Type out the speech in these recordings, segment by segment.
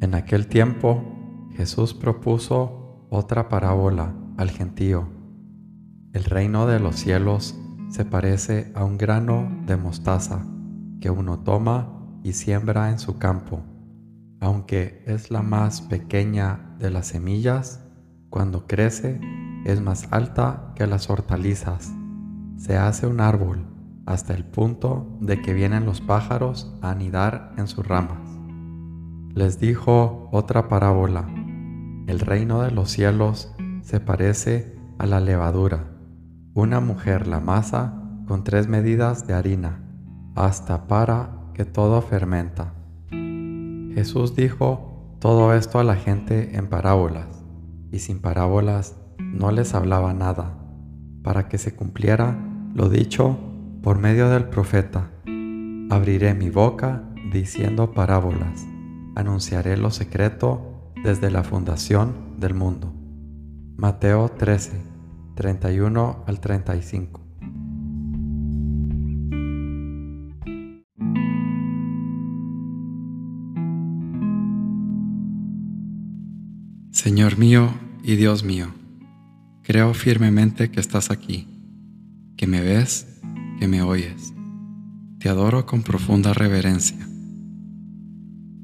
En aquel tiempo Jesús propuso otra parábola al gentío. El reino de los cielos se parece a un grano de mostaza que uno toma y siembra en su campo. Aunque es la más pequeña de las semillas, cuando crece es más alta que las hortalizas. Se hace un árbol hasta el punto de que vienen los pájaros a anidar en sus ramas. Les dijo otra parábola. El reino de los cielos se parece a la levadura. Una mujer la masa con tres medidas de harina, hasta para que todo fermenta. Jesús dijo todo esto a la gente en parábolas y sin parábolas no les hablaba nada, para que se cumpliera lo dicho por medio del profeta. Abriré mi boca diciendo parábolas, anunciaré lo secreto desde la fundación del mundo. Mateo 13, 31 al 35. Señor mío y Dios mío, creo firmemente que estás aquí, que me ves, que me oyes. Te adoro con profunda reverencia.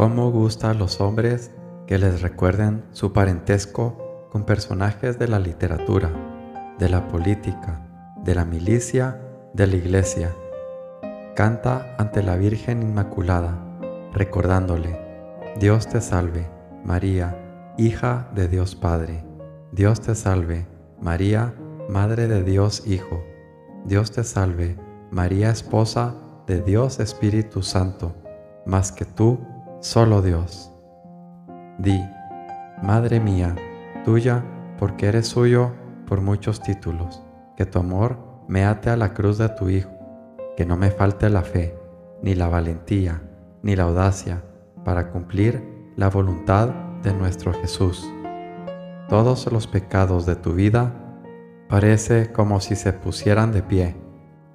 ¿Cómo gusta a los hombres que les recuerden su parentesco con personajes de la literatura, de la política, de la milicia, de la iglesia? Canta ante la Virgen Inmaculada, recordándole, Dios te salve, María, hija de Dios Padre. Dios te salve, María, Madre de Dios Hijo. Dios te salve, María, esposa de Dios Espíritu Santo, más que tú, solo Dios. Di, Madre mía, tuya, porque eres suyo por muchos títulos, que tu amor me ate a la cruz de tu Hijo, que no me falte la fe, ni la valentía, ni la audacia, para cumplir la voluntad de nuestro Jesús. Todos los pecados de tu vida parece como si se pusieran de pie.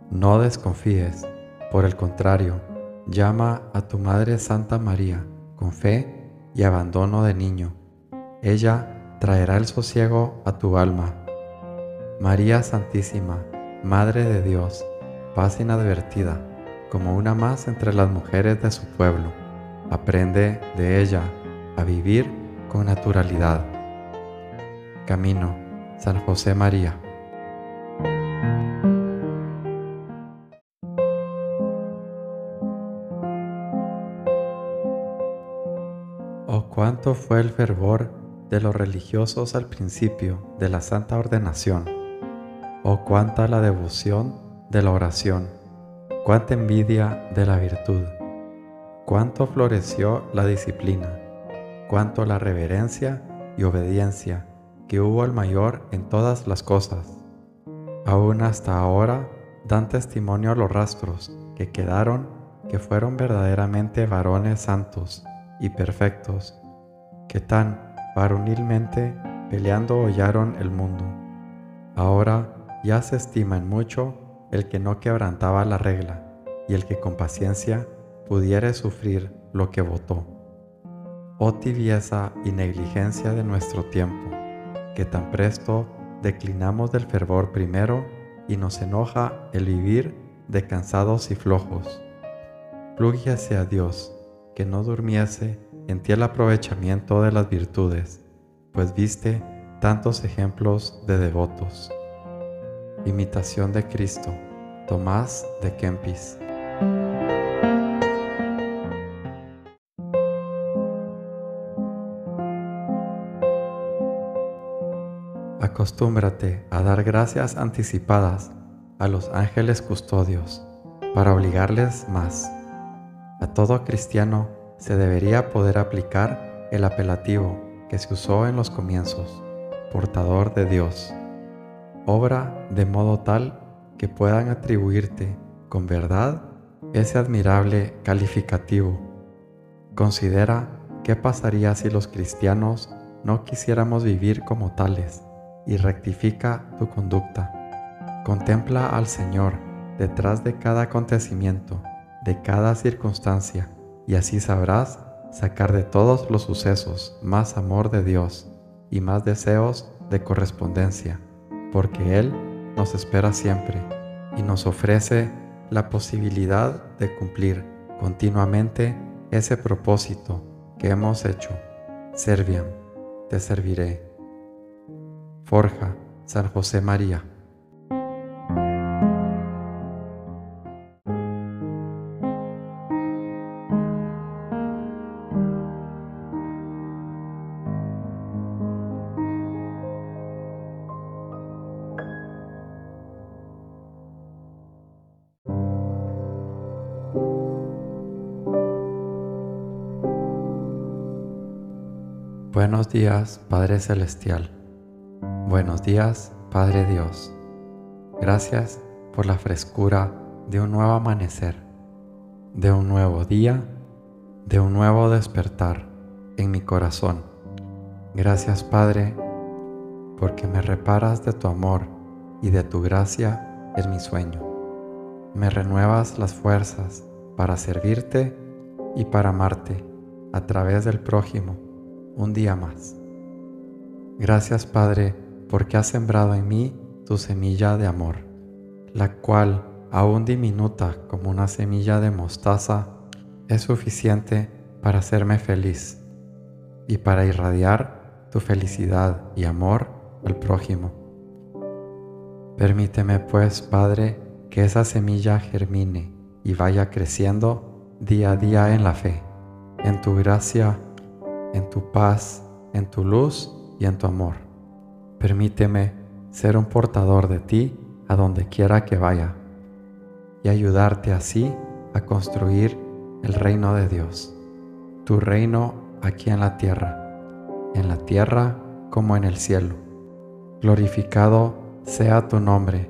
No desconfíes, por el contrario, Llama a tu Madre Santa María con fe y abandono de niño. Ella traerá el sosiego a tu alma. María Santísima, Madre de Dios, paz inadvertida, como una más entre las mujeres de su pueblo, aprende de ella a vivir con naturalidad. Camino, San José María. Oh, cuánto fue el fervor de los religiosos al principio de la santa ordenación. Oh, cuánta la devoción de la oración, cuánta envidia de la virtud, cuánto floreció la disciplina, cuánto la reverencia y obediencia que hubo el mayor en todas las cosas. Aún hasta ahora dan testimonio los rastros que quedaron que fueron verdaderamente varones santos y perfectos, que tan varonilmente peleando hollaron el mundo. Ahora ya se estima en mucho el que no quebrantaba la regla y el que con paciencia pudiere sufrir lo que votó. Oh tibieza y negligencia de nuestro tiempo, que tan presto declinamos del fervor primero y nos enoja el vivir de cansados y flojos. Plúguese a Dios, que no durmiese en ti el aprovechamiento de las virtudes, pues viste tantos ejemplos de devotos. Imitación de Cristo, Tomás de Kempis. acostúmbrate a dar gracias anticipadas a los ángeles custodios para obligarles más. A todo cristiano se debería poder aplicar el apelativo que se usó en los comienzos, portador de Dios. Obra de modo tal que puedan atribuirte con verdad ese admirable calificativo. Considera qué pasaría si los cristianos no quisiéramos vivir como tales y rectifica tu conducta. Contempla al Señor detrás de cada acontecimiento, de cada circunstancia, y así sabrás sacar de todos los sucesos más amor de Dios y más deseos de correspondencia, porque Él nos espera siempre y nos ofrece la posibilidad de cumplir continuamente ese propósito que hemos hecho. Serviam, te serviré. Forja, San José María. Buenos días, Padre Celestial. Buenos días, Padre Dios. Gracias por la frescura de un nuevo amanecer, de un nuevo día, de un nuevo despertar en mi corazón. Gracias, Padre, porque me reparas de tu amor y de tu gracia en mi sueño. Me renuevas las fuerzas para servirte y para amarte a través del prójimo un día más. Gracias Padre porque has sembrado en mí tu semilla de amor, la cual, aún diminuta como una semilla de mostaza, es suficiente para hacerme feliz y para irradiar tu felicidad y amor al prójimo. Permíteme pues, Padre, que esa semilla germine y vaya creciendo día a día en la fe, en tu gracia en tu paz, en tu luz y en tu amor. Permíteme ser un portador de ti a donde quiera que vaya y ayudarte así a construir el reino de Dios, tu reino aquí en la tierra, en la tierra como en el cielo. Glorificado sea tu nombre